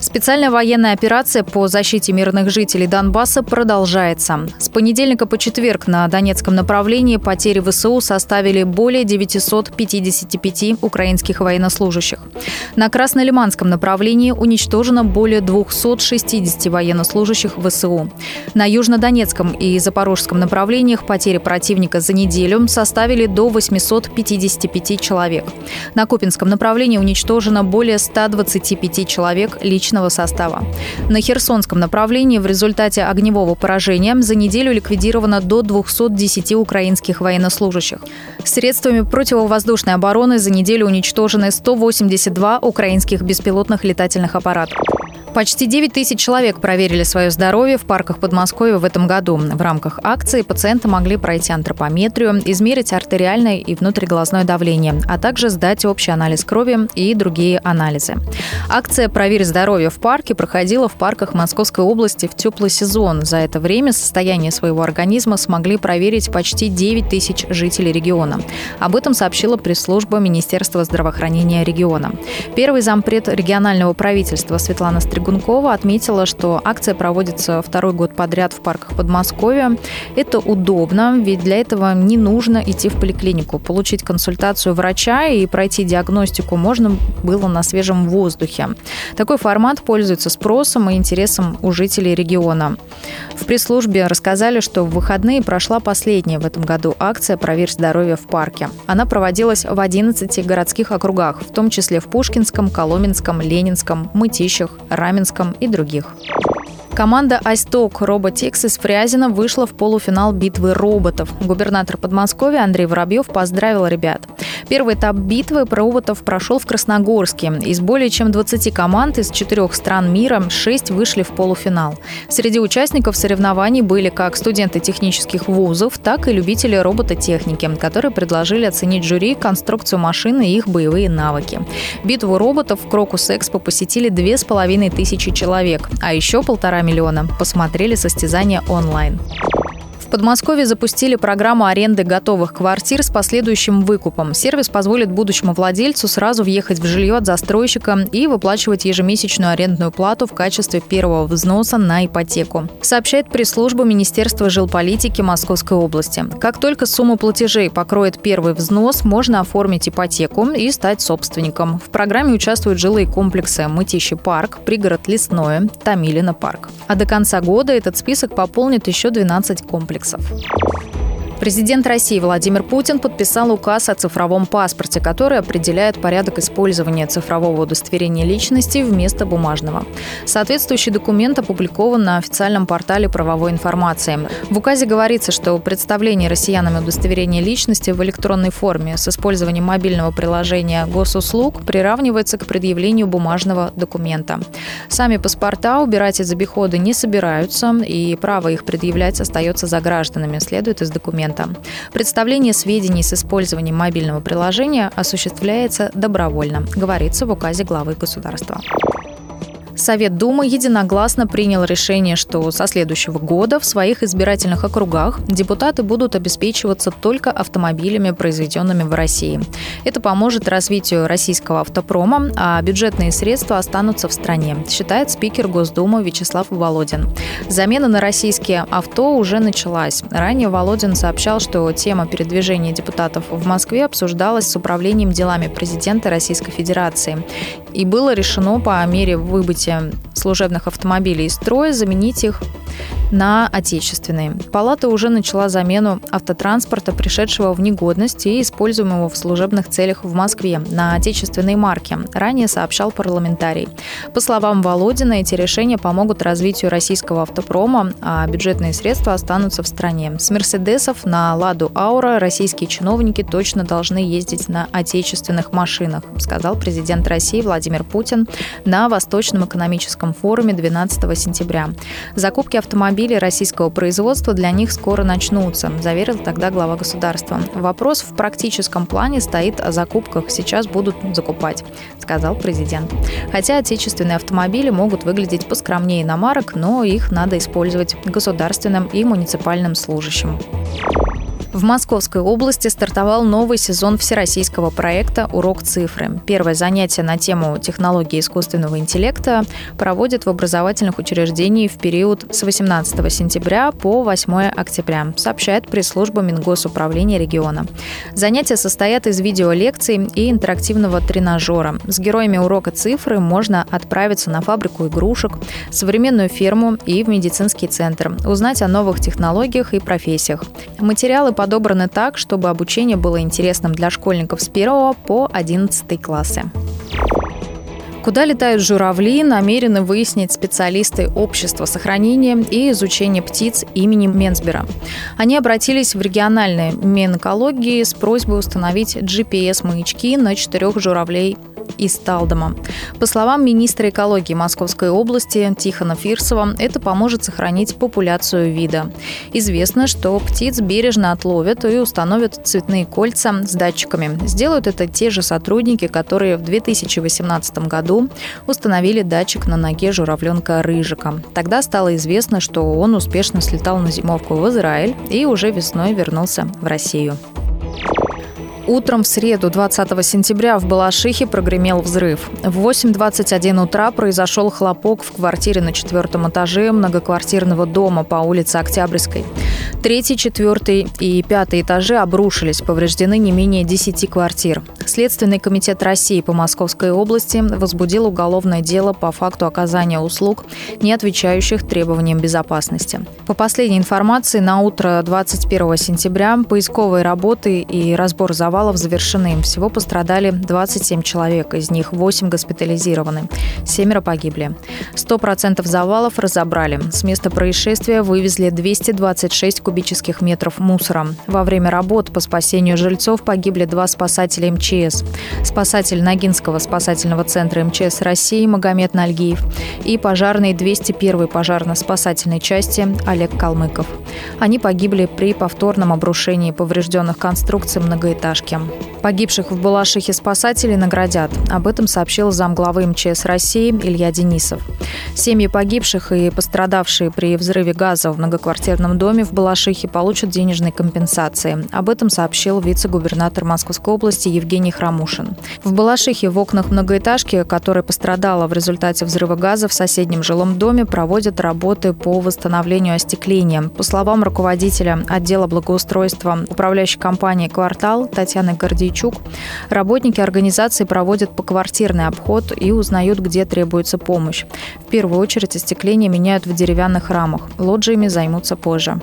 Специальная военная операция по защите мирных жителей Донбасса продолжается. С понедельника по четверг на Донецком направлении потери ВСУ составили более 955 украинских военнослужащих. На Краснолиманском направлении уничтожено более 260 военнослужащих ВСУ. На Южнодонецком и Запорожском направлениях потери противника за неделю составили до 855 человек. На Купинском направлении уничтожено более 125 человек лично личного состава. На Херсонском направлении в результате огневого поражения за неделю ликвидировано до 210 украинских военнослужащих. Средствами противовоздушной обороны за неделю уничтожены 182 украинских беспилотных летательных аппаратов. Почти 9 тысяч человек проверили свое здоровье в парках Подмосковья в этом году. В рамках акции пациенты могли пройти антропометрию, измерить артериальное и внутриглазное давление, а также сдать общий анализ крови и другие анализы. Акция «Проверь здоровье в парке» проходила в парках Московской области в теплый сезон. За это время состояние своего организма смогли проверить почти 9 тысяч жителей региона. Об этом сообщила пресс-служба Министерства здравоохранения региона. Первый зампред регионального правительства Светлана Стрельцова Стригункова отметила, что акция проводится второй год подряд в парках Подмосковья. Это удобно, ведь для этого не нужно идти в поликлинику. Получить консультацию врача и пройти диагностику можно было на свежем воздухе. Такой формат пользуется спросом и интересом у жителей региона. В пресс-службе рассказали, что в выходные прошла последняя в этом году акция «Проверь здоровье в парке». Она проводилась в 11 городских округах, в том числе в Пушкинском, Коломенском, Ленинском, Мытищах, Раменском и других. Команда «Айсток» Роботекс из Фрязина вышла в полуфинал битвы роботов. Губернатор Подмосковья Андрей Воробьев поздравил ребят. Первый этап битвы роботов прошел в Красногорске. Из более чем 20 команд из четырех стран мира 6 вышли в полуфинал. Среди участников соревнований были как студенты технических вузов, так и любители робототехники, которые предложили оценить жюри конструкцию машины и их боевые навыки. Битву роботов в Крокус Экспо посетили две с половиной тысячи человек, а еще полтора миллиона посмотрели состязания онлайн. Подмосковье запустили программу аренды готовых квартир с последующим выкупом. Сервис позволит будущему владельцу сразу въехать в жилье от застройщика и выплачивать ежемесячную арендную плату в качестве первого взноса на ипотеку, сообщает пресс-служба Министерства жилполитики Московской области. Как только сумма платежей покроет первый взнос, можно оформить ипотеку и стать собственником. В программе участвуют жилые комплексы Мытищи парк, пригород Лесное, Томилино парк. А до конца года этот список пополнит еще 12 комплексов комплексов. Президент России Владимир Путин подписал указ о цифровом паспорте, который определяет порядок использования цифрового удостоверения личности вместо бумажного. Соответствующий документ опубликован на официальном портале правовой информации. В указе говорится, что представление россиянами удостоверения личности в электронной форме с использованием мобильного приложения госуслуг приравнивается к предъявлению бумажного документа. Сами паспорта убирать из обихода не собираются, и право их предъявлять остается за гражданами, следует из документа документа. Представление сведений с использованием мобильного приложения осуществляется добровольно, говорится в указе главы государства. Совет Думы единогласно принял решение, что со следующего года в своих избирательных округах депутаты будут обеспечиваться только автомобилями, произведенными в России. Это поможет развитию российского автопрома, а бюджетные средства останутся в стране, считает спикер Госдумы Вячеслав Володин. Замена на российские авто уже началась. Ранее Володин сообщал, что тема передвижения депутатов в Москве обсуждалась с управлением делами президента Российской Федерации. И было решено по мере выбытия вывести служебных автомобилей из строя, заменить их на отечественные. Палата уже начала замену автотранспорта, пришедшего в негодность и используемого в служебных целях в Москве, на отечественные марки, ранее сообщал парламентарий. По словам Володина, эти решения помогут развитию российского автопрома, а бюджетные средства останутся в стране. С «Мерседесов» на «Ладу Аура» российские чиновники точно должны ездить на отечественных машинах, сказал президент России Владимир Путин на Восточном экономическом экономическом форуме 12 сентября. Закупки автомобилей российского производства для них скоро начнутся, заверил тогда глава государства. Вопрос в практическом плане стоит о закупках. Сейчас будут закупать, сказал президент. Хотя отечественные автомобили могут выглядеть поскромнее иномарок, но их надо использовать государственным и муниципальным служащим. В Московской области стартовал новый сезон всероссийского проекта «Урок цифры». Первое занятие на тему технологии искусственного интеллекта проводят в образовательных учреждениях в период с 18 сентября по 8 октября, сообщает пресс-служба Мингосуправления региона. Занятия состоят из видеолекций и интерактивного тренажера. С героями урока цифры можно отправиться на фабрику игрушек, современную ферму и в медицинский центр, узнать о новых технологиях и профессиях. Материалы подобраны так, чтобы обучение было интересным для школьников с 1 по 11 классы. Куда летают журавли, намерены выяснить специалисты Общества сохранения и изучения птиц имени Менсбера. Они обратились в региональные Минэкологии с просьбой установить GPS-маячки на четырех журавлей из Талдома. По словам министра экологии Московской области Тихона Фирсова, это поможет сохранить популяцию вида. Известно, что птиц бережно отловят и установят цветные кольца с датчиками. Сделают это те же сотрудники, которые в 2018 году установили датчик на ноге журавленка Рыжика. Тогда стало известно, что он успешно слетал на зимовку в Израиль и уже весной вернулся в Россию. Утром в среду, 20 сентября, в Балашихе прогремел взрыв. В 8.21 утра произошел хлопок в квартире на четвертом этаже многоквартирного дома по улице Октябрьской. Третий, четвертый и пятый этажи обрушились, повреждены не менее 10 квартир. Следственный комитет России по Московской области возбудил уголовное дело по факту оказания услуг, не отвечающих требованиям безопасности. По последней информации, на утро 21 сентября поисковые работы и разбор завала завалов завершены. Всего пострадали 27 человек, из них 8 госпитализированы. Семеро погибли. 100% завалов разобрали. С места происшествия вывезли 226 кубических метров мусора. Во время работ по спасению жильцов погибли два спасателя МЧС. Спасатель Ногинского спасательного центра МЧС России Магомед Нальгиев и пожарный 201 пожарно-спасательной части Олег Калмыков. Они погибли при повторном обрушении поврежденных конструкций многоэтажки Балашихе. Погибших в Балашихе спасателей наградят. Об этом сообщил замглавы МЧС России Илья Денисов. Семьи погибших и пострадавшие при взрыве газа в многоквартирном доме в Балашихе получат денежные компенсации. Об этом сообщил вице-губернатор Московской области Евгений Храмушин. В Балашихе в окнах многоэтажки, которая пострадала в результате взрыва газа в соседнем жилом доме, проводят работы по восстановлению остекления. По словам руководителя отдела благоустройства управляющей компании «Квартал» Татьяны Татьяны Гордейчук, работники организации проводят поквартирный обход и узнают, где требуется помощь. В первую очередь остекление меняют в деревянных рамах. Лоджиями займутся позже.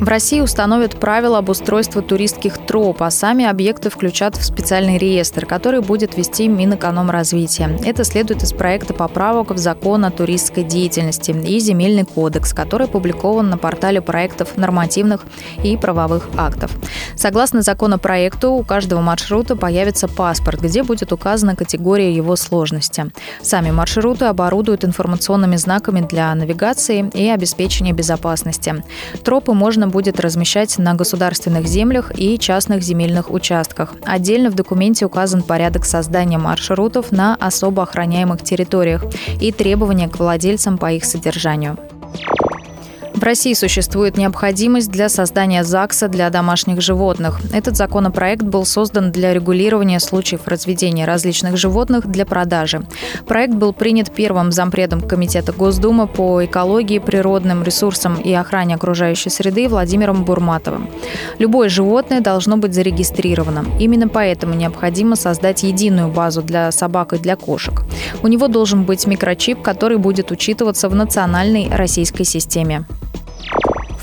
В России установят правила об устройстве туристских троп, а сами объекты включат в специальный реестр, который будет вести Минэкономразвития. Это следует из проекта поправок в закон о туристской деятельности и земельный кодекс, который опубликован на портале проектов нормативных и правовых актов. Согласно законопроекту, у каждого маршрута появится паспорт, где будет указана категория его сложности. Сами маршруты оборудуют информационными знаками для навигации и обеспечения безопасности. Тропы можно будет размещать на государственных землях и частных земельных участках. Отдельно в документе указан порядок создания маршрутов на особо охраняемых территориях и требования к владельцам по их содержанию. В России существует необходимость для создания ЗАГСа для домашних животных. Этот законопроект был создан для регулирования случаев разведения различных животных для продажи. Проект был принят первым зампредом Комитета Госдумы по экологии, природным ресурсам и охране окружающей среды Владимиром Бурматовым. Любое животное должно быть зарегистрировано. Именно поэтому необходимо создать единую базу для собак и для кошек. У него должен быть микрочип, который будет учитываться в национальной российской системе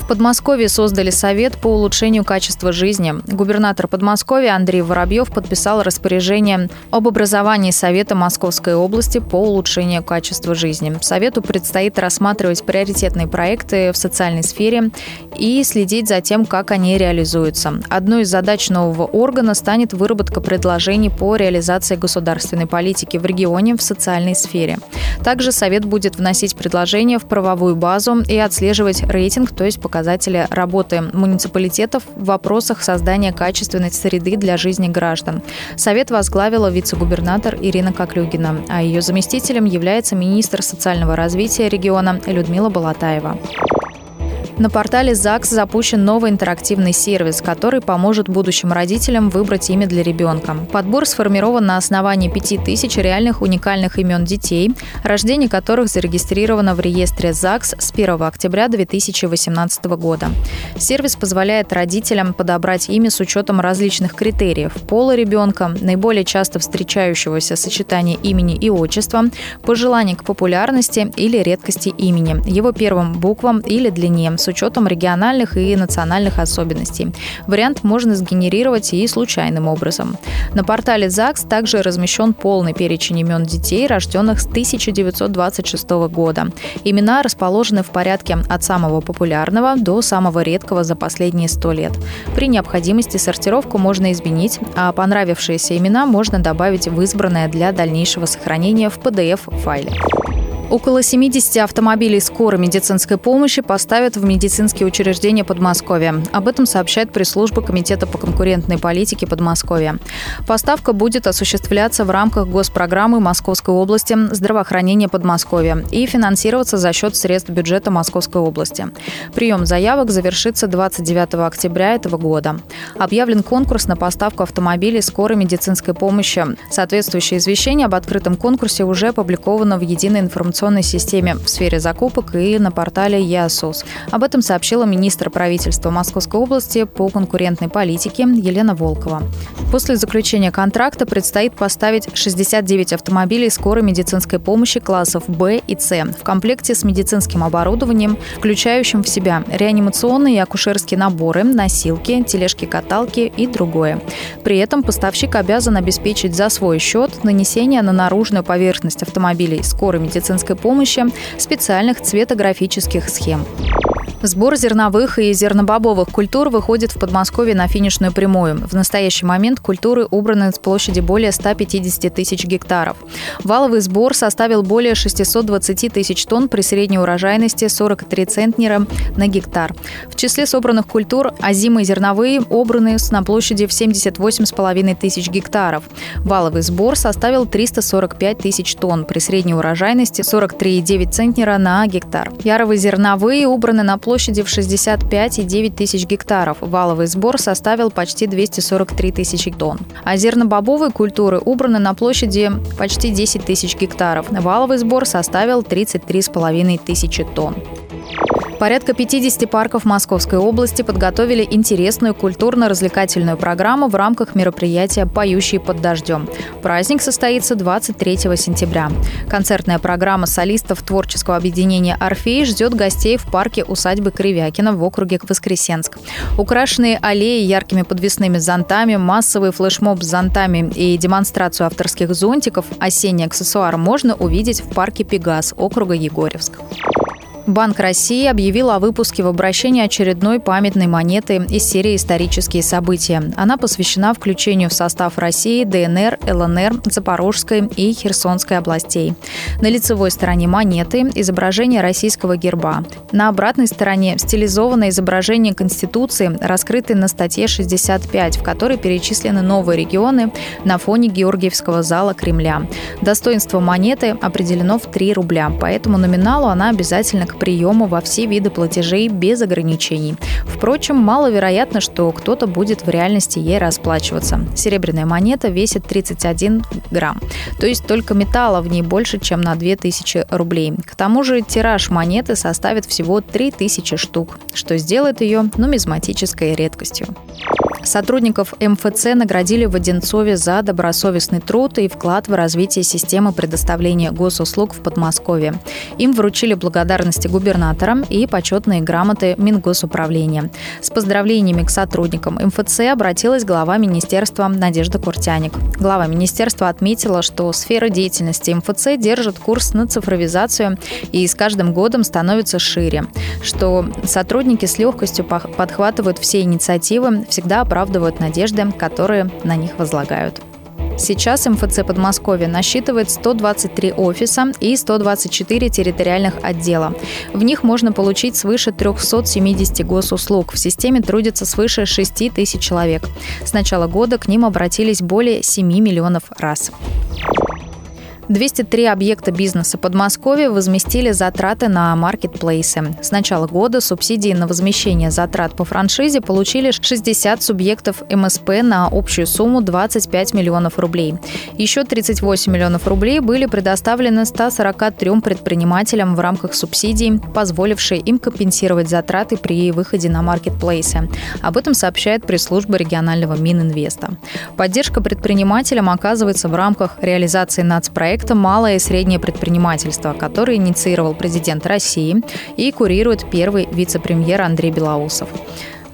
Подмосковье создали Совет по улучшению качества жизни. Губернатор Подмосковья Андрей Воробьев подписал распоряжение об образовании Совета Московской области по улучшению качества жизни. Совету предстоит рассматривать приоритетные проекты в социальной сфере и следить за тем, как они реализуются. Одной из задач нового органа станет выработка предложений по реализации государственной политики в регионе в социальной сфере. Также Совет будет вносить предложения в правовую базу и отслеживать рейтинг, то есть показатели показатели работы муниципалитетов в вопросах создания качественной среды для жизни граждан. Совет возглавила вице-губернатор Ирина Коклюгина, а ее заместителем является министр социального развития региона Людмила Балатаева. На портале ЗАГС запущен новый интерактивный сервис, который поможет будущим родителям выбрать имя для ребенка. Подбор сформирован на основании 5000 реальных уникальных имен детей, рождение которых зарегистрировано в реестре ЗАГС с 1 октября 2018 года. Сервис позволяет родителям подобрать имя с учетом различных критериев – пола ребенка, наиболее часто встречающегося сочетания имени и отчества, пожеланий к популярности или редкости имени, его первым буквам или длине, с учетом региональных и национальных особенностей. Вариант можно сгенерировать и случайным образом. На портале ЗАГС также размещен полный перечень имен детей, рожденных с 1926 года. Имена расположены в порядке от самого популярного до самого редкого за последние 100 лет. При необходимости сортировку можно изменить, а понравившиеся имена можно добавить в избранное для дальнейшего сохранения в PDF-файле. Около 70 автомобилей скорой медицинской помощи поставят в медицинские учреждения Подмосковья. Об этом сообщает пресс-служба Комитета по конкурентной политике Подмосковья. Поставка будет осуществляться в рамках госпрограммы Московской области здравоохранения Подмосковья и финансироваться за счет средств бюджета Московской области. Прием заявок завершится 29 октября этого года. Объявлен конкурс на поставку автомобилей скорой медицинской помощи. Соответствующее извещение об открытом конкурсе уже опубликовано в единой информационной информационной системе в сфере закупок и на портале ЯСУС. Об этом сообщила министр правительства Московской области по конкурентной политике Елена Волкова. После заключения контракта предстоит поставить 69 автомобилей скорой медицинской помощи классов Б и С в комплекте с медицинским оборудованием, включающим в себя реанимационные и акушерские наборы, носилки, тележки-каталки и другое. При этом поставщик обязан обеспечить за свой счет нанесение на наружную поверхность автомобилей скорой медицинской медицинской помощи специальных цветографических схем. Сбор зерновых и зернобобовых культур выходит в Подмосковье на финишную прямую. В настоящий момент культуры убраны с площади более 150 тысяч гектаров. Валовый сбор составил более 620 тысяч тонн при средней урожайности 43 центнера на гектар. В числе собранных культур озимые зерновые убраны на площади в 78,5 тысяч гектаров. Валовый сбор составил 345 тысяч тонн при средней урожайности 43,9 центнера на гектар. Яровые зерновые убраны на площади в 65,9 тысяч гектаров. Валовый сбор составил почти 243 тысячи тонн. А зернобобовые культуры убраны на площади почти 10 тысяч гектаров. Валовый сбор составил 33,5 тысячи тонн. Порядка 50 парков Московской области подготовили интересную культурно-развлекательную программу в рамках мероприятия «Поющие под дождем». Праздник состоится 23 сентября. Концертная программа солистов творческого объединения «Орфей» ждет гостей в парке усадьбы Кривякина в округе Воскресенск. Украшенные аллеи яркими подвесными зонтами, массовый флешмоб с зонтами и демонстрацию авторских зонтиков осенний аксессуар можно увидеть в парке «Пегас» округа Егорьевск. Банк России объявил о выпуске в обращении очередной памятной монеты из серии «Исторические события». Она посвящена включению в состав России ДНР, ЛНР, Запорожской и Херсонской областей. На лицевой стороне монеты изображение российского герба. На обратной стороне стилизованное изображение Конституции, раскрытой на статье 65, в которой перечислены новые регионы на фоне Георгиевского зала Кремля. Достоинство монеты определено в 3 рубля, поэтому номиналу она обязательно к приему во все виды платежей без ограничений. Впрочем, маловероятно, что кто-то будет в реальности ей расплачиваться. Серебряная монета весит 31 грамм, то есть только металла в ней больше, чем на 2000 рублей. К тому же тираж монеты составит всего 3000 штук, что сделает ее нумизматической редкостью. Сотрудников МФЦ наградили в Одинцове за добросовестный труд и вклад в развитие системы предоставления госуслуг в Подмосковье. Им вручили благодарности губернаторам и почетные грамоты Мингосуправления. С поздравлениями к сотрудникам МФЦ обратилась глава министерства Надежда Куртяник. Глава министерства отметила, что сфера деятельности МФЦ держит курс на цифровизацию и с каждым годом становится шире, что сотрудники с легкостью подхватывают все инициативы, всегда оправдывают надежды, которые на них возлагают. Сейчас МФЦ Подмосковья насчитывает 123 офиса и 124 территориальных отдела. В них можно получить свыше 370 госуслуг. В системе трудится свыше 6 тысяч человек. С начала года к ним обратились более 7 миллионов раз. 203 объекта бизнеса Подмосковья возместили затраты на маркетплейсы. С начала года субсидии на возмещение затрат по франшизе получили 60 субъектов МСП на общую сумму 25 миллионов рублей. Еще 38 миллионов рублей были предоставлены 143 предпринимателям в рамках субсидий, позволившей им компенсировать затраты при выходе на маркетплейсы. Об этом сообщает пресс-служба регионального Мининвеста. Поддержка предпринимателям оказывается в рамках реализации нацпроекта проекта «Малое и среднее предпринимательство», который инициировал президент России и курирует первый вице-премьер Андрей Белоусов.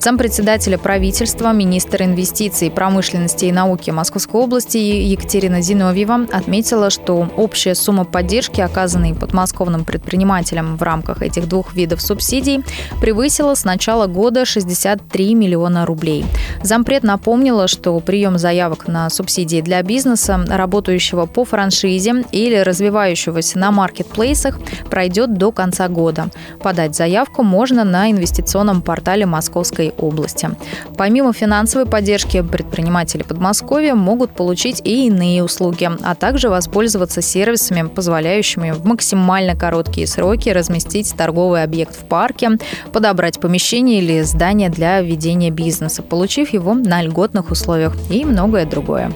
Зампредседателя правительства, министр инвестиций, промышленности и науки Московской области Екатерина Зиновьева отметила, что общая сумма поддержки, оказанной подмосковным предпринимателям в рамках этих двух видов субсидий, превысила с начала года 63 миллиона рублей. Зампред напомнила, что прием заявок на субсидии для бизнеса, работающего по франшизе или развивающегося на маркетплейсах, пройдет до конца года. Подать заявку можно на инвестиционном портале Московской области. Помимо финансовой поддержки, предприниматели Подмосковья могут получить и иные услуги, а также воспользоваться сервисами, позволяющими в максимально короткие сроки разместить торговый объект в парке, подобрать помещение или здание для ведения бизнеса, получив его на льготных условиях и многое другое.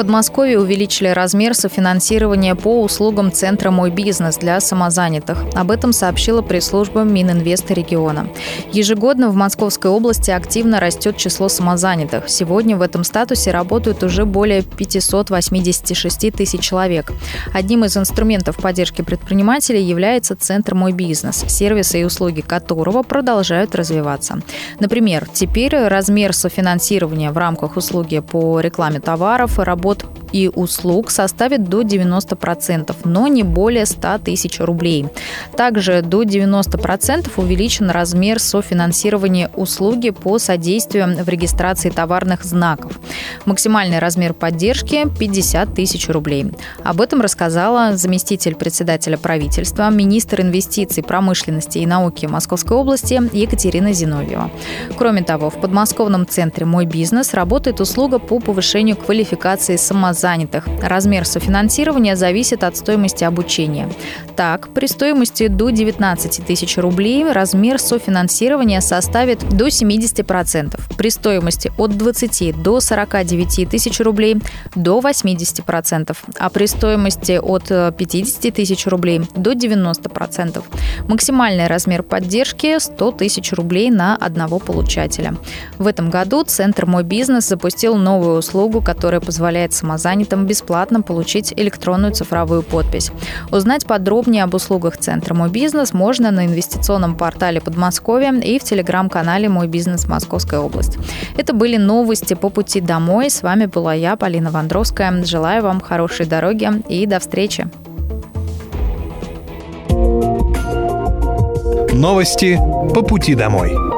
Подмосковье увеличили размер софинансирования по услугам Центра «Мой бизнес» для самозанятых. Об этом сообщила пресс-служба Мининвеста региона. Ежегодно в Московской области активно растет число самозанятых. Сегодня в этом статусе работают уже более 586 тысяч человек. Одним из инструментов поддержки предпринимателей является Центр «Мой бизнес», сервисы и услуги которого продолжают развиваться. Например, теперь размер софинансирования в рамках услуги по рекламе товаров, работы работ и услуг составит до 90%, но не более 100 тысяч рублей. Также до 90% увеличен размер софинансирования услуги по содействию в регистрации товарных знаков. Максимальный размер поддержки – 50 тысяч рублей. Об этом рассказала заместитель председателя правительства, министр инвестиций, промышленности и науки Московской области Екатерина Зиновьева. Кроме того, в подмосковном центре «Мой бизнес» работает услуга по повышению квалификации самозанятых. Размер софинансирования зависит от стоимости обучения. Так, при стоимости до 19 тысяч рублей размер софинансирования составит до 70%, при стоимости от 20 до 49 тысяч рублей до 80%, а при стоимости от 50 тысяч рублей до 90%. Максимальный размер поддержки – 100 тысяч рублей на одного получателя. В этом году Центр «Мой бизнес» запустил новую услугу, которая позволяет самозанятым бесплатно получить электронную цифровую подпись. Узнать подробнее об услугах Центра «Мой бизнес» можно на инвестиционном портале Подмосковья и в телеграм-канале «Мой бизнес Московская область». Это были новости по пути домой. С вами была я, Полина Вандровская. Желаю вам хорошей дороги и до встречи. Новости по пути домой.